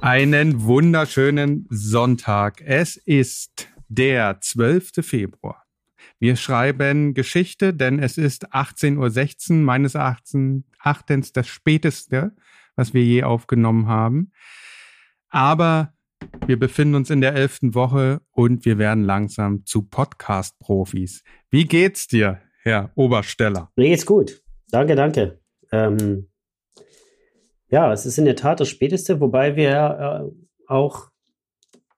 Einen wunderschönen Sonntag. Es ist der 12. Februar. Wir schreiben Geschichte, denn es ist 18.16 Uhr, meines Erachtens das späteste, was wir je aufgenommen haben. Aber wir befinden uns in der elften Woche und wir werden langsam zu Podcast-Profis. Wie geht's dir, Herr Obersteller? Mir geht's gut. Danke, danke. Ähm, ja, es ist in der Tat das Späteste, wobei wir äh, auch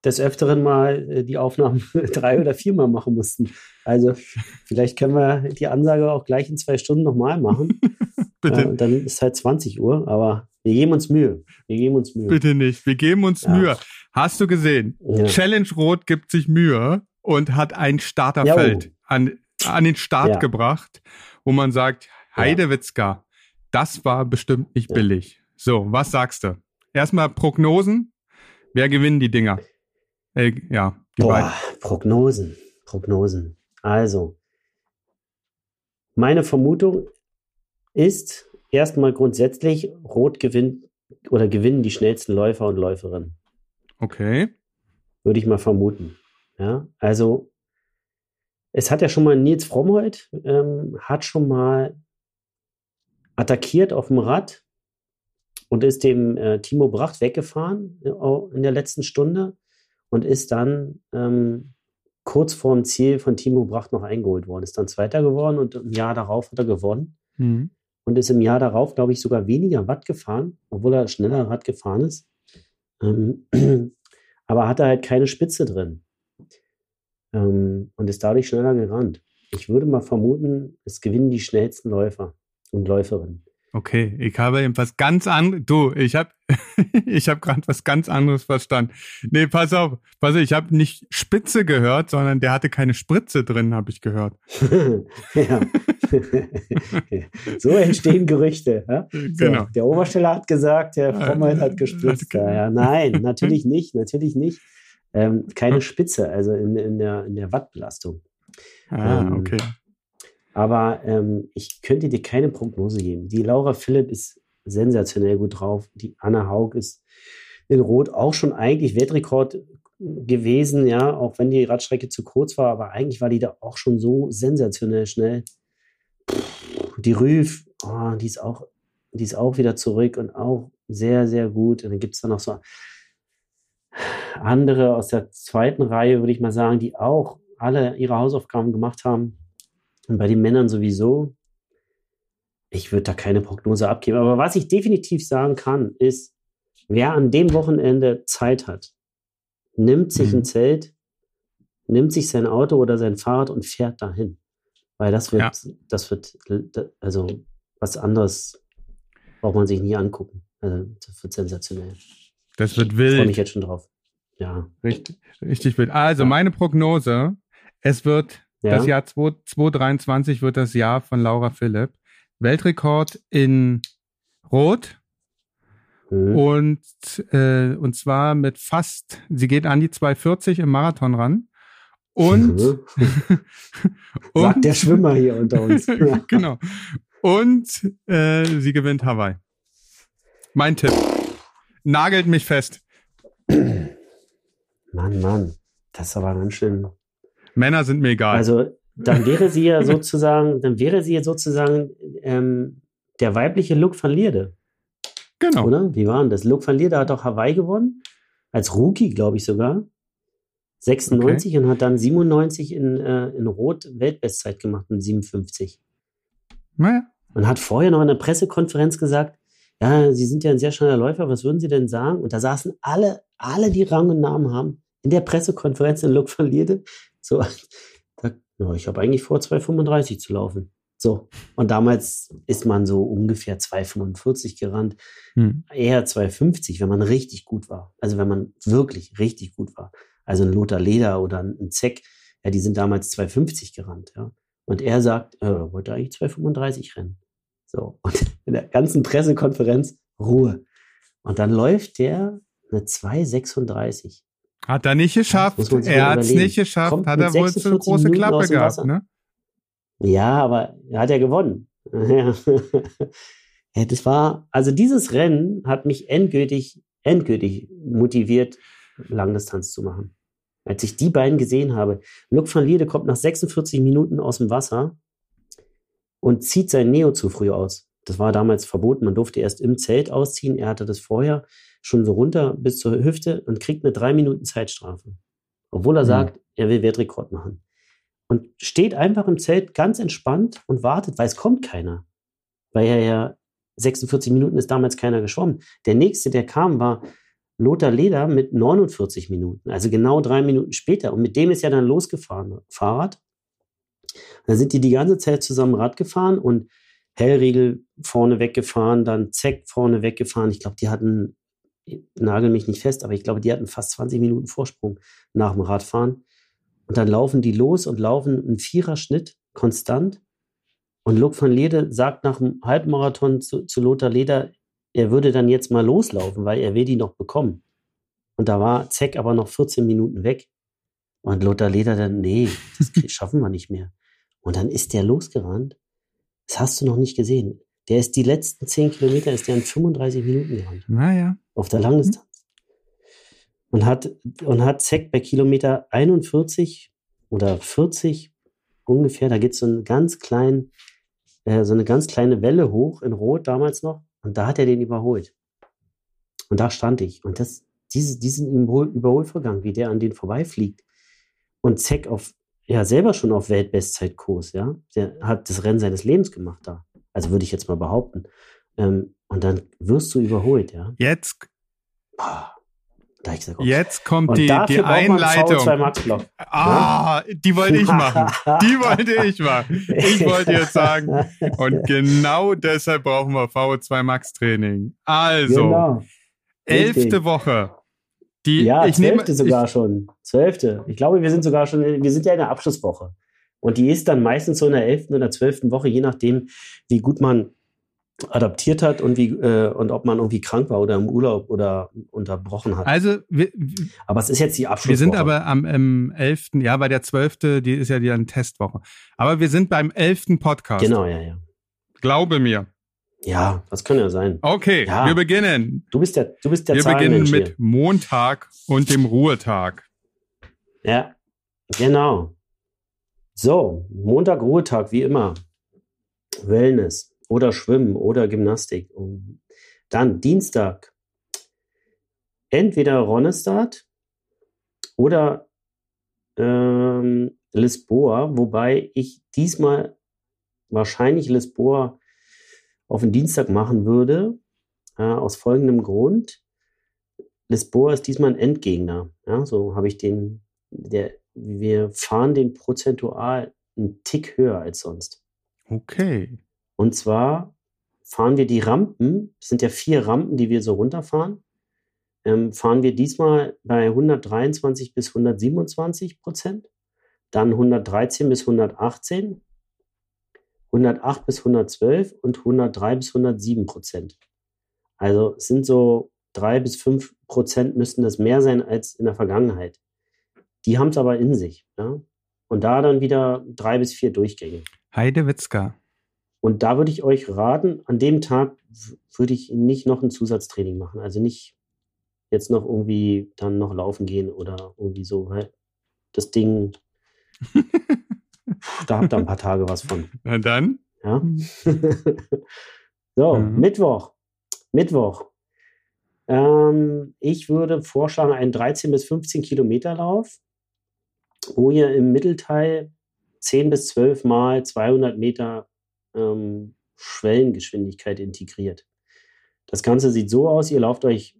des Öfteren mal äh, die Aufnahmen drei oder viermal machen mussten. Also vielleicht können wir die Ansage auch gleich in zwei Stunden nochmal machen. Bitte. Äh, dann ist halt 20 Uhr, aber wir geben uns Mühe. Wir geben uns Mühe. Bitte nicht. Wir geben uns ja. Mühe. Hast du gesehen? Ja. Challenge Rot gibt sich Mühe und hat ein Starterfeld ja, oh. an, an den Start gebracht, wo man sagt, Heidewitzka, das war bestimmt nicht billig. So, was sagst du? Erstmal Prognosen. Wer gewinnen die Dinger? Äh, ja, die Boah, beiden. Prognosen. Prognosen. Also, meine Vermutung ist erstmal grundsätzlich, Rot gewinnt oder gewinnen die schnellsten Läufer und Läuferinnen. Okay. Würde ich mal vermuten. Ja, also es hat ja schon mal Nils Frommholt, ähm, hat schon mal attackiert auf dem Rad und ist dem äh, Timo Bracht weggefahren äh, in der letzten Stunde und ist dann ähm, kurz vor dem Ziel von Timo Bracht noch eingeholt worden. Ist dann Zweiter geworden und im Jahr darauf hat er gewonnen. Mhm. Und ist im Jahr darauf, glaube ich, sogar weniger Watt gefahren, obwohl er schneller Rad gefahren ist. Ähm, aber hatte halt keine Spitze drin. Ähm, und ist dadurch schneller gerannt. Ich würde mal vermuten, es gewinnen die schnellsten Läufer und Läuferinnen. Okay, ich habe eben was ganz anderes. Du, ich habe ich habe gerade was ganz anderes verstanden. Nee, pass auf, pass auf, ich habe nicht Spitze gehört, sondern der hatte keine Spritze drin, habe ich gehört. ja. so entstehen Gerüchte. Ja? So, genau. Der Obersteller hat gesagt, der Frommheit hat gespritzt. Ja, nein, natürlich nicht, natürlich nicht. Ähm, keine Spitze, also in, in, der, in der Wattbelastung. Ah, ähm, okay. Aber ähm, ich könnte dir keine Prognose geben. Die Laura Philipp ist sensationell gut drauf. Die Anna Haug ist in Rot auch schon eigentlich Weltrekord gewesen, ja, auch wenn die Radstrecke zu kurz war, aber eigentlich war die da auch schon so sensationell schnell. Die Rüf, oh, die ist auch, die ist auch wieder zurück und auch sehr, sehr gut. Und dann gibt es da noch so andere aus der zweiten Reihe, würde ich mal sagen, die auch alle ihre Hausaufgaben gemacht haben. Und bei den Männern sowieso. Ich würde da keine Prognose abgeben. Aber was ich definitiv sagen kann, ist, wer an dem Wochenende Zeit hat, nimmt sich mhm. ein Zelt, nimmt sich sein Auto oder sein Fahrrad und fährt dahin. Weil das wird, ja. das wird, also was anderes braucht man sich nie angucken. Also das wird sensationell. Das wird wild. Ich freue mich jetzt schon drauf. Ja. Richtig, richtig wild. Also ja. meine Prognose, es wird ja. Das Jahr 2023 wird das Jahr von Laura Philipp. Weltrekord in Rot. Mhm. Und, äh, und zwar mit fast, sie geht an die 240 im Marathon ran. Und, mhm. und Sagt der Schwimmer hier unter uns. genau. Und äh, sie gewinnt Hawaii. Mein Tipp. Nagelt mich fest. Mann, Mann. Das ist aber ganz schön Männer sind mir egal. Also dann wäre sie ja sozusagen, dann wäre sie ja sozusagen ähm, der weibliche Luke van Lierde. Genau. Oder? Wie war denn das? Luke van Lierde hat doch Hawaii gewonnen. Als Rookie, glaube ich sogar. 96 okay. und hat dann 97 in, äh, in Rot Weltbestzeit gemacht in 57. Naja. Und hat vorher noch in der Pressekonferenz gesagt, ja, Sie sind ja ein sehr schneller Läufer, was würden Sie denn sagen? Und da saßen alle, alle, die Rang und Namen haben, in der Pressekonferenz in Luke van Lierde so, ja, ich habe eigentlich vor, 2,35 zu laufen. So, und damals ist man so ungefähr 2,45 gerannt, hm. eher 2,50, wenn man richtig gut war. Also wenn man wirklich richtig gut war. Also ein Lothar Leder oder ein Zeck, ja, die sind damals 2,50 gerannt, ja. Und er sagt, äh, er wollte eigentlich 2,35 rennen. So, und in der ganzen Pressekonferenz Ruhe. Und dann läuft der eine 2,36. Hat er nicht geschafft. Er hat es nicht geschafft. Kommt hat er wohl so eine große Minuten Klappe gehabt, ne? Ja, aber er hat ja gewonnen. ja, das war, also dieses Rennen hat mich endgültig, endgültig motiviert, Langdistanz zu machen. Als ich die beiden gesehen habe, Luc van Lierde kommt nach 46 Minuten aus dem Wasser und zieht sein Neo zu früh aus. Das war damals verboten. Man durfte erst im Zelt ausziehen. Er hatte das vorher schon so runter bis zur Hüfte und kriegt eine drei Minuten Zeitstrafe. Obwohl er mhm. sagt, er will Weltrekord machen. Und steht einfach im Zelt ganz entspannt und wartet, weil es kommt keiner. Weil er ja 46 Minuten ist damals keiner geschwommen. Der nächste, der kam, war Lothar Leder mit 49 Minuten, also genau drei Minuten später. Und mit dem ist ja dann losgefahren, Fahrrad. Da sind die die ganze Zeit zusammen Rad gefahren und Hellriegel vorne weggefahren, dann Zeck vorne weggefahren. Ich glaube, die hatten, nagel mich nicht fest, aber ich glaube, die hatten fast 20 Minuten Vorsprung nach dem Radfahren. Und dann laufen die los und laufen einen Viererschnitt konstant. Und Luc van Lede sagt nach dem Halbmarathon zu, zu Lothar Leder, er würde dann jetzt mal loslaufen, weil er will die noch bekommen. Und da war Zeck aber noch 14 Minuten weg. Und Lothar Leder dann, nee, das schaffen wir nicht mehr. Und dann ist der losgerannt. Das hast du noch nicht gesehen. Der ist die letzten 10 Kilometer, ist der in 35 Minuten gerannt. Naja. Auf der Langdistanz. Und hat, und hat Zeck bei Kilometer 41 oder 40 ungefähr, da geht so einen ganz kleinen, äh, so eine ganz kleine Welle hoch in Rot damals noch. Und da hat er den überholt. Und da stand ich. Und das, diese, diesen Überholvorgang, wie der an den vorbeifliegt und Zeck auf, ja, selber schon auf Weltbestzeitkurs, ja, der hat das Rennen seines Lebens gemacht da. Also würde ich jetzt mal behaupten. Ähm, und dann wirst du überholt, ja. Jetzt. Boah. Jetzt kommt die, die Einleitung. Ah, ja? die wollte ich machen. Die wollte ich machen. Ich wollte jetzt sagen. Und genau deshalb brauchen wir VO2 Max Training. Also, genau. elfte Woche. Die, ja, ich zwölfte nehme, sogar ich, schon. Zwölfte. Ich glaube, wir sind sogar schon, wir sind ja in der Abschlusswoche. Und die ist dann meistens so in der elften oder zwölften Woche, je nachdem, wie gut man adaptiert hat und wie äh, und ob man irgendwie krank war oder im Urlaub oder unterbrochen hat. Also wir, aber es ist jetzt die Abschlusswoche. Wir sind aber am ähm, 11. Ja, bei der 12. die ist ja die Testwoche. Aber wir sind beim 11. Podcast. Genau, ja, ja. Glaube mir. Ja, das kann ja sein. Okay, ja. wir beginnen. Du bist der du bist der Wir beginnen mit hier. Montag und dem Ruhetag. Ja. Genau. So, Montag Ruhetag wie immer. Wellness oder Schwimmen oder Gymnastik. Und dann Dienstag entweder Ronnestad oder ähm, Lisboa, wobei ich diesmal wahrscheinlich Lisboa auf den Dienstag machen würde, äh, aus folgendem Grund. Lisboa ist diesmal ein Endgegner. Ja, so habe ich den, der, wir fahren den prozentual einen Tick höher als sonst. Okay. Und zwar fahren wir die Rampen, das sind ja vier Rampen, die wir so runterfahren, ähm, fahren wir diesmal bei 123 bis 127 Prozent, dann 113 bis 118, 108 bis 112 und 103 bis 107 Prozent. Also es sind so drei bis fünf Prozent müssten das mehr sein als in der Vergangenheit. Die haben es aber in sich. Ja? Und da dann wieder drei bis vier Durchgänge. Heidewitzka. Und da würde ich euch raten, an dem Tag würde ich nicht noch ein Zusatztraining machen. Also nicht jetzt noch irgendwie dann noch laufen gehen oder irgendwie so, weil das Ding, da habt ihr ein paar Tage was von. Na dann. Ja. so, mhm. Mittwoch. Mittwoch. Ähm, ich würde vorschlagen, einen 13 bis 15 Kilometer Lauf, wo ihr im Mittelteil 10 bis 12 Mal 200 Meter ähm, Schwellengeschwindigkeit integriert. Das Ganze sieht so aus, ihr lauft euch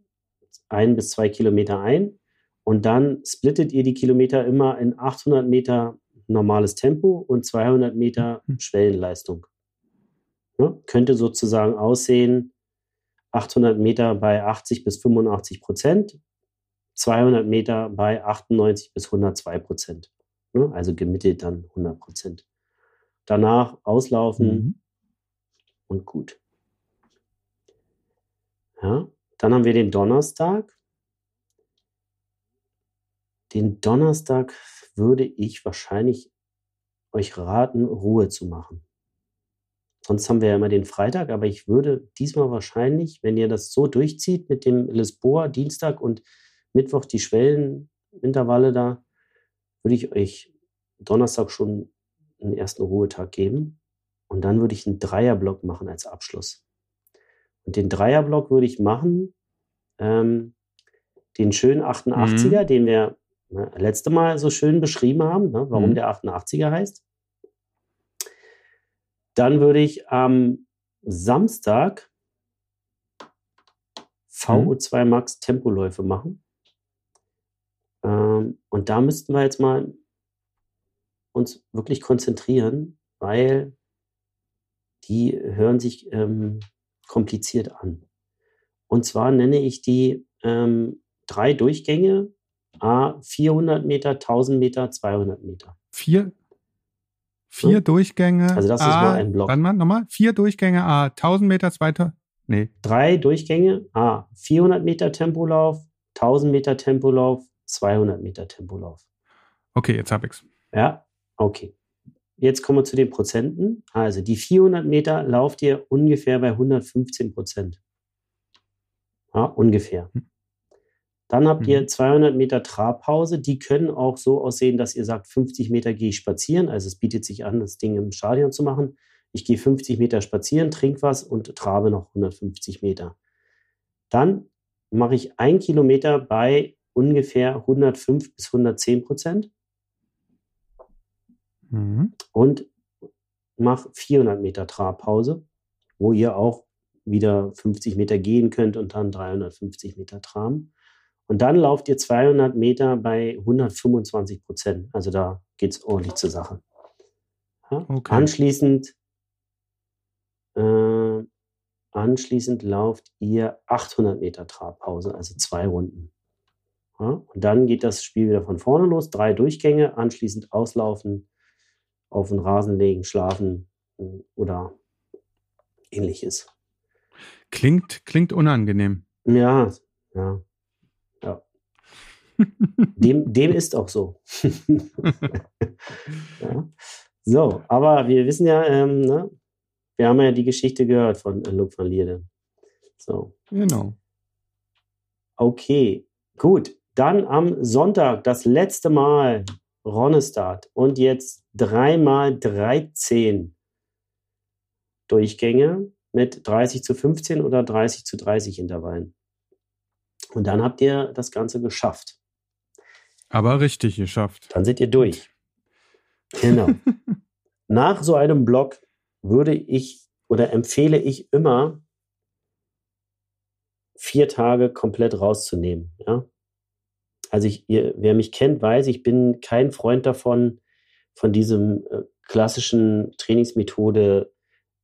ein bis zwei Kilometer ein und dann splittet ihr die Kilometer immer in 800 Meter normales Tempo und 200 Meter mhm. Schwellenleistung. Ja, könnte sozusagen aussehen, 800 Meter bei 80 bis 85 Prozent, 200 Meter bei 98 bis 102 Prozent. Ja, also gemittelt dann 100 Prozent danach auslaufen mhm. und gut. Ja, dann haben wir den Donnerstag. Den Donnerstag würde ich wahrscheinlich euch raten, Ruhe zu machen. Sonst haben wir ja immer den Freitag, aber ich würde diesmal wahrscheinlich, wenn ihr das so durchzieht mit dem Lisboa Dienstag und Mittwoch die Schwellenintervalle da, würde ich euch Donnerstag schon einen ersten Ruhetag geben und dann würde ich einen Dreierblock machen als Abschluss. Und den Dreierblock würde ich machen, ähm, den schönen 88er, mhm. den wir ne, letzte Mal so schön beschrieben haben, ne, warum mhm. der 88er heißt. Dann würde ich am Samstag VO2 Max Tempoläufe machen. Ähm, und da müssten wir jetzt mal uns wirklich konzentrieren, weil die hören sich ähm, kompliziert an. Und zwar nenne ich die ähm, drei Durchgänge, A 400 Meter, 1000 Meter, 200 Meter. Vier, vier hm? Durchgänge. Also das A, ist mal ein Block. Warte mal, nochmal. Vier Durchgänge, A 1000 Meter, 2000, nee. Drei Durchgänge, A 400 Meter Tempolauf, 1000 Meter Tempolauf, 200 Meter Tempolauf. Okay, jetzt hab ich's. Ja, okay. Jetzt kommen wir zu den Prozenten. Also die 400 Meter lauft ihr ungefähr bei 115 Prozent. Ja, ungefähr. Hm. Dann habt ihr 200 mhm. Meter Trabpause. Die können auch so aussehen, dass ihr sagt, 50 Meter gehe ich spazieren. Also es bietet sich an, das Ding im Stadion zu machen. Ich gehe 50 Meter spazieren, trinke was und trabe noch 150 Meter. Dann mache ich ein Kilometer bei ungefähr 105 bis 110 Prozent mhm. und mache 400 Meter Trabpause, wo ihr auch wieder 50 Meter gehen könnt und dann 350 Meter traben. Und dann lauft ihr 200 Meter bei 125 Prozent. Also da geht es ordentlich zur Sache. Ja? Okay. Anschließend, äh, anschließend lauft ihr 800 Meter Trabpause, also zwei Runden. Ja? Und dann geht das Spiel wieder von vorne los. Drei Durchgänge, anschließend auslaufen, auf den Rasen legen, schlafen äh, oder ähnliches. Klingt, klingt unangenehm. Ja, ja. Dem, dem ist auch so. ja. So, aber wir wissen ja, ähm, ne? wir haben ja die Geschichte gehört von äh, Luke van Lierde. So. Genau. Okay, gut. Dann am Sonntag das letzte Mal Ronestart und jetzt dreimal 13 Durchgänge mit 30 zu 15 oder 30 zu 30 Intervallen. Und dann habt ihr das Ganze geschafft. Aber richtig geschafft. Dann seid ihr durch. Genau. Nach so einem Block würde ich oder empfehle ich immer, vier Tage komplett rauszunehmen. Ja? Also ich, ihr, wer mich kennt, weiß, ich bin kein Freund davon, von diesem äh, klassischen Trainingsmethode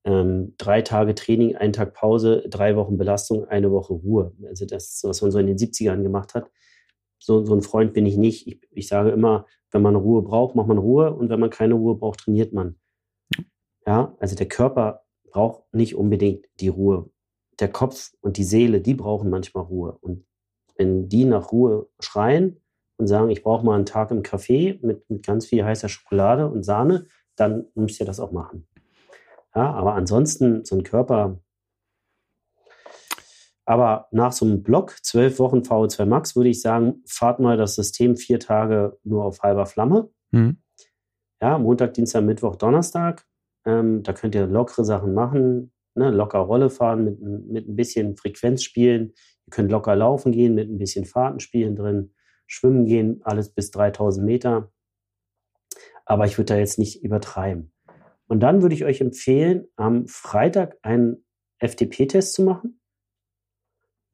ähm, drei Tage Training, ein Tag Pause, drei Wochen Belastung, eine Woche Ruhe. Also das, was man so in den 70ern gemacht hat so, so ein Freund bin ich nicht. Ich, ich sage immer, wenn man Ruhe braucht, macht man Ruhe und wenn man keine Ruhe braucht, trainiert man. Ja, also der Körper braucht nicht unbedingt die Ruhe. Der Kopf und die Seele, die brauchen manchmal Ruhe. Und wenn die nach Ruhe schreien und sagen, ich brauche mal einen Tag im Café mit, mit ganz viel heißer Schokolade und Sahne, dann müsst ihr das auch machen. Ja, aber ansonsten, so ein Körper, aber nach so einem Block, zwölf Wochen VO2 Max, würde ich sagen, fahrt mal das System vier Tage nur auf halber Flamme. Mhm. Ja, Montag, Dienstag, Mittwoch, Donnerstag. Ähm, da könnt ihr lockere Sachen machen, ne? locker Rolle fahren, mit, mit ein bisschen Frequenz spielen. Ihr könnt locker laufen gehen, mit ein bisschen Fahrtenspielen drin, schwimmen gehen, alles bis 3000 Meter. Aber ich würde da jetzt nicht übertreiben. Und dann würde ich euch empfehlen, am Freitag einen FTP-Test zu machen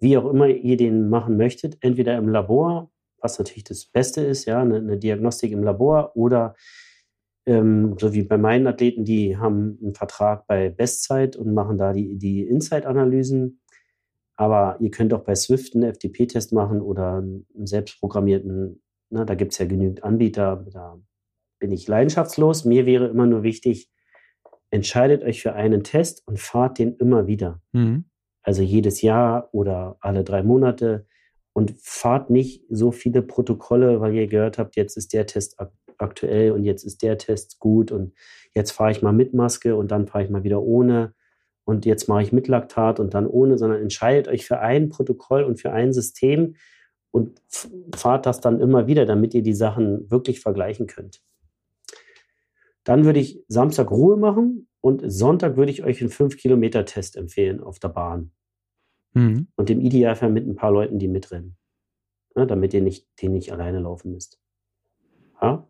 wie auch immer ihr den machen möchtet, entweder im Labor, was natürlich das Beste ist, ja, eine, eine Diagnostik im Labor oder ähm, so wie bei meinen Athleten, die haben einen Vertrag bei Bestzeit und machen da die, die Insight-Analysen. Aber ihr könnt auch bei Swift einen FTP-Test machen oder einen selbstprogrammierten, ne, da gibt es ja genügend Anbieter, da bin ich leidenschaftslos. Mir wäre immer nur wichtig, entscheidet euch für einen Test und fahrt den immer wieder. Mhm also jedes Jahr oder alle drei Monate. Und fahrt nicht so viele Protokolle, weil ihr gehört habt, jetzt ist der Test aktuell und jetzt ist der Test gut und jetzt fahre ich mal mit Maske und dann fahre ich mal wieder ohne. Und jetzt mache ich mit Laktat und dann ohne, sondern entscheidet euch für ein Protokoll und für ein System und fahrt das dann immer wieder, damit ihr die Sachen wirklich vergleichen könnt. Dann würde ich Samstag Ruhe machen und Sonntag würde ich euch einen 5-Kilometer-Test empfehlen auf der Bahn. Mhm. Und im Idealfall mit ein paar Leuten, die mitrennen. Ja, damit ihr nicht, den nicht alleine laufen müsst. Ja?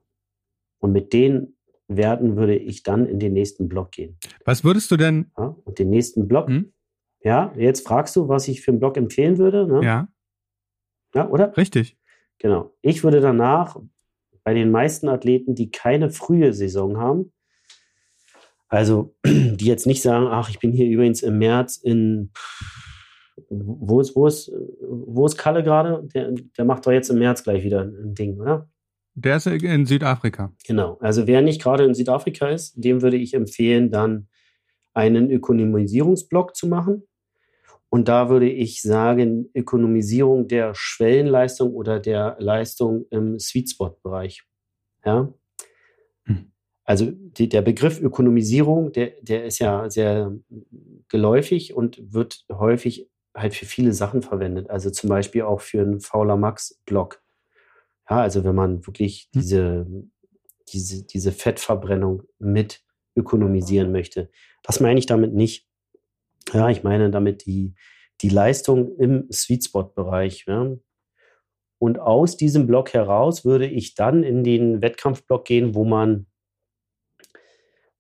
Und mit den Werten würde ich dann in den nächsten Block gehen. Was würdest du denn? Ja, und den nächsten Block. Hm? Ja, jetzt fragst du, was ich für einen Block empfehlen würde. Ne? Ja. Ja, oder? Richtig. Genau. Ich würde danach bei den meisten Athleten, die keine frühe Saison haben, also die jetzt nicht sagen, ach, ich bin hier übrigens im März in wo ist, wo ist, wo ist Kalle gerade? Der, der macht doch jetzt im März gleich wieder ein Ding, oder? Der ist in Südafrika. Genau. Also wer nicht gerade in Südafrika ist, dem würde ich empfehlen, dann einen Ökonomisierungsblock zu machen. Und da würde ich sagen, Ökonomisierung der Schwellenleistung oder der Leistung im Sweet Spot Bereich. Ja. Also die, der Begriff Ökonomisierung, der, der ist ja sehr geläufig und wird häufig halt für viele Sachen verwendet. Also zum Beispiel auch für einen Fauler Max Block. Ja, also wenn man wirklich hm. diese, diese, diese Fettverbrennung mit ökonomisieren möchte. Das meine ich damit nicht. Ja, ich meine damit die, die Leistung im Sweet Spot Bereich. Ja. Und aus diesem Block heraus würde ich dann in den Wettkampfblock gehen, wo man,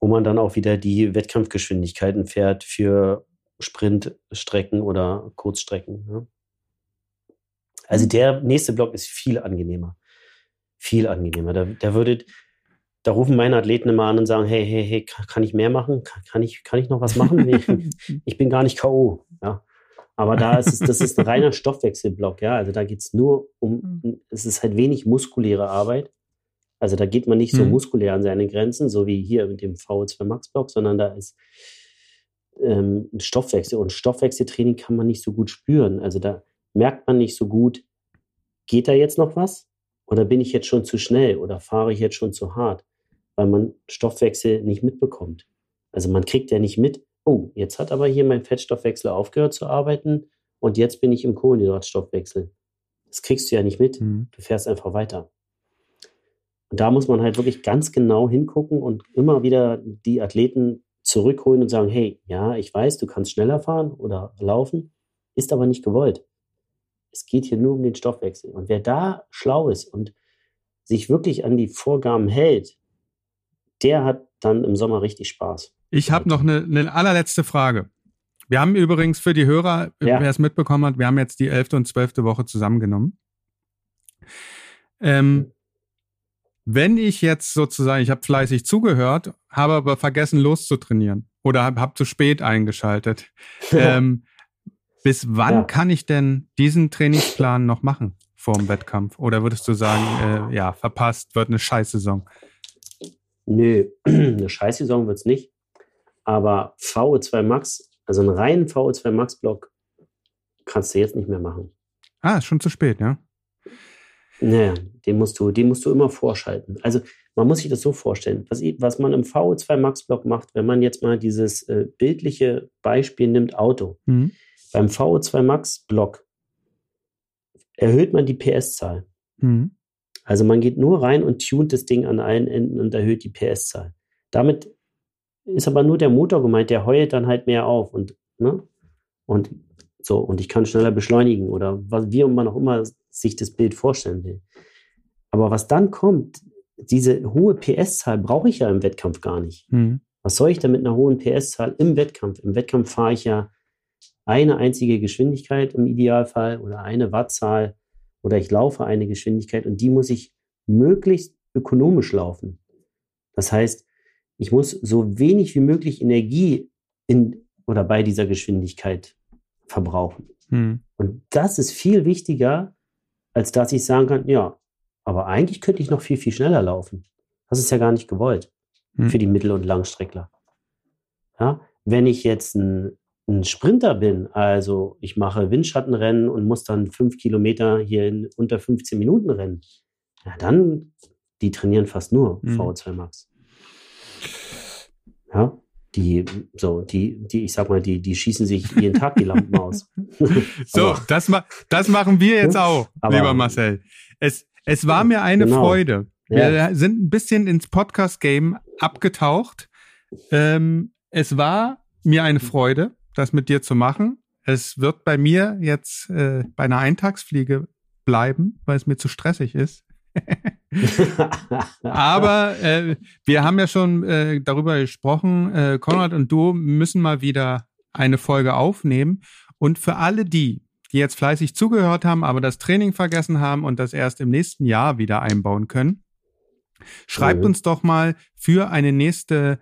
wo man dann auch wieder die Wettkampfgeschwindigkeiten fährt für Sprintstrecken oder Kurzstrecken. Ja. Also der nächste Block ist viel angenehmer. Viel angenehmer. Da, da würde, da rufen meine Athleten immer an und sagen, hey, hey, hey, kann ich mehr machen? Kann ich, kann ich noch was machen? ich bin gar nicht K.O. Ja. Aber da ist es, das ist ein reiner Stoffwechselblock, ja. Also da geht es nur um, mhm. es ist halt wenig muskuläre Arbeit. Also da geht man nicht so mhm. muskulär an seine Grenzen, so wie hier mit dem VO2 Max Block, sondern da ist ähm, Stoffwechsel. Und Stoffwechseltraining kann man nicht so gut spüren. Also da merkt man nicht so gut, geht da jetzt noch was? Oder bin ich jetzt schon zu schnell oder fahre ich jetzt schon zu hart? weil man Stoffwechsel nicht mitbekommt. Also man kriegt ja nicht mit, oh, jetzt hat aber hier mein Fettstoffwechsel aufgehört zu arbeiten und jetzt bin ich im Kohlenhydratstoffwechsel. Das kriegst du ja nicht mit. Mhm. Du fährst einfach weiter. Und da muss man halt wirklich ganz genau hingucken und immer wieder die Athleten zurückholen und sagen, hey, ja, ich weiß, du kannst schneller fahren oder laufen, ist aber nicht gewollt. Es geht hier nur um den Stoffwechsel. Und wer da schlau ist und sich wirklich an die Vorgaben hält, der hat dann im Sommer richtig Spaß. Ich habe noch eine, eine, allerletzte Frage. Wir haben übrigens für die Hörer, ja. wer es mitbekommen hat, wir haben jetzt die elfte und zwölfte Woche zusammengenommen. Ähm, wenn ich jetzt sozusagen, ich habe fleißig zugehört, habe aber vergessen loszutrainieren oder habe hab zu spät eingeschaltet, ähm, bis wann ja. kann ich denn diesen Trainingsplan noch machen vor dem Wettkampf? Oder würdest du sagen, äh, ja, verpasst, wird eine Scheißsaison? Nö, eine Scheißsaison wird es nicht. Aber VO2 Max, also einen reinen VO2 Max Block, kannst du jetzt nicht mehr machen. Ah, ist schon zu spät, ja? Naja, den musst du, den musst du immer vorschalten. Also man muss sich das so vorstellen, was, was man im VO2 Max Block macht, wenn man jetzt mal dieses äh, bildliche Beispiel nimmt, Auto. Mhm. Beim VO2 Max Block erhöht man die PS-Zahl. Mhm. Also man geht nur rein und tunt das Ding an allen Enden und erhöht die PS-Zahl. Damit ist aber nur der Motor gemeint, der heult dann halt mehr auf und, ne? Und so, und ich kann schneller beschleunigen oder was, wie man auch immer sich das Bild vorstellen will. Aber was dann kommt, diese hohe PS-Zahl brauche ich ja im Wettkampf gar nicht. Mhm. Was soll ich denn mit einer hohen PS-Zahl im Wettkampf? Im Wettkampf fahre ich ja eine einzige Geschwindigkeit im Idealfall oder eine Wattzahl oder ich laufe eine Geschwindigkeit und die muss ich möglichst ökonomisch laufen. Das heißt, ich muss so wenig wie möglich Energie in oder bei dieser Geschwindigkeit verbrauchen. Hm. Und das ist viel wichtiger, als dass ich sagen kann, ja, aber eigentlich könnte ich noch viel, viel schneller laufen. Das ist ja gar nicht gewollt hm. für die Mittel- und Langstreckler. Ja, wenn ich jetzt ein ein Sprinter bin, also ich mache Windschattenrennen und muss dann fünf Kilometer hier in unter 15 Minuten rennen, ja, dann die trainieren fast nur Mhm. VO2 Max. Ja, die, so, die, die, ich sag mal, die, die schießen sich jeden Tag die Lampen aus. So, Aber- das, ma das machen wir jetzt Ja, auch, aber- lieber Marcel. Es, es war mir eine Genau. Freude. Wir sind ein bisschen ins Podcast-Game abgetaucht. Ähm, es war mir eine Freude, das mit dir zu machen. Es wird bei mir jetzt äh, bei einer Eintagsfliege bleiben, weil es mir zu stressig ist. Aber äh, wir haben ja schon äh, darüber gesprochen, äh, Konrad und du müssen mal wieder eine Folge aufnehmen. Und für alle die, die jetzt fleißig zugehört haben, aber das Training vergessen haben und das erst im nächsten Jahr wieder einbauen können, schreibt Mhm. uns doch mal für eine nächste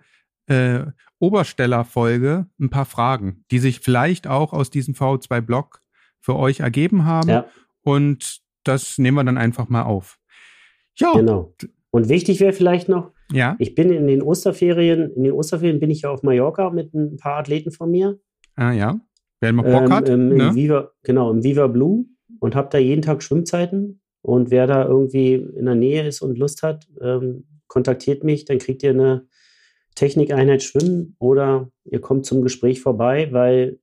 äh, Obersteller-Folge ein paar Fragen, die sich vielleicht auch aus diesem VO2-Blog für euch ergeben haben. ja, Und das nehmen wir dann einfach mal auf. Ja, genau. Und wichtig wäre vielleicht noch, ja, ich bin in den Osterferien, in den Osterferien bin ich ja auf Mallorca mit ein paar Athleten von mir. ah, ja. Wer mal Bock ähm, hat, im, im ne? Viva, genau, im Viva Blue und habe da jeden Tag Schwimmzeiten. Und wer da irgendwie in der Nähe ist und Lust hat, ähm, kontaktiert mich, dann kriegt ihr eine Technikeinheit Schwimmen oder ihr kommt zum Gespräch vorbei, weil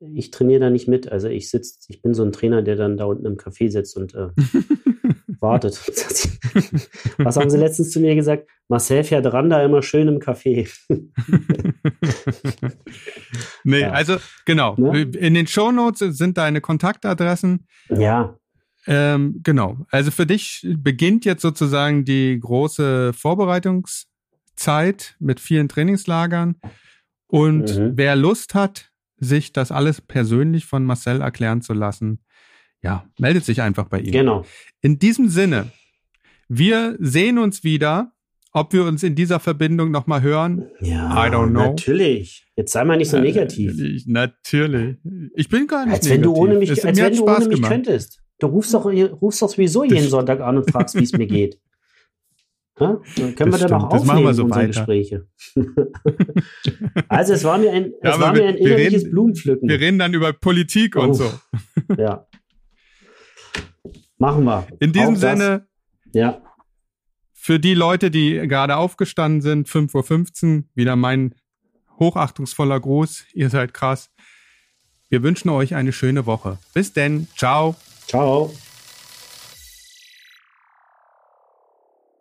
ich trainiere da nicht mit. Also ich sitze, ich bin so ein Trainer, der dann da unten im Café sitzt und äh, wartet. Was haben sie letztens zu mir gesagt? Marcel fährt ran da immer schön im Café. nee, Ja. also genau. Ne? In den Shownotes sind deine Kontaktadressen. Ja, Ähm, genau. Also für dich beginnt jetzt sozusagen die große Vorbereitungszeit mit vielen Trainingslagern. Und Mhm. wer Lust hat, sich das alles persönlich von Marcel erklären zu lassen, ja, meldet sich einfach bei ihm. genau. In diesem Sinne, wir sehen uns wieder. Ob wir uns in dieser Verbindung nochmal hören? Ja, I don't know. natürlich. Jetzt sei mal nicht so negativ. Natürlich, natürlich. Ich bin gar nicht Als wenn du negativ. ohne mich, Es- als wenn du ohne Spaß mich gemacht. könntest. Du rufst doch, rufst doch sowieso jeden Sonntag an und fragst, wie es mir geht. Ja? Dann können Das wir dann auch stimmt. Das machen wir aufnehmen, so unsere weiter. Gespräche. also es war mir ein, Ja, es aber war wir- mir ein wir innerliches reden- Blumenpflücken. Wir reden dann über Politik und Oh. so. Ja. Machen wir. In diesem. Sinne, Ja. für die Leute, die gerade aufgestanden sind, 5.15 Uhr, wieder mein hochachtungsvoller Gruß. Ihr seid krass. Wir wünschen euch eine schöne Woche. Bis denn. Ciao. Ciao.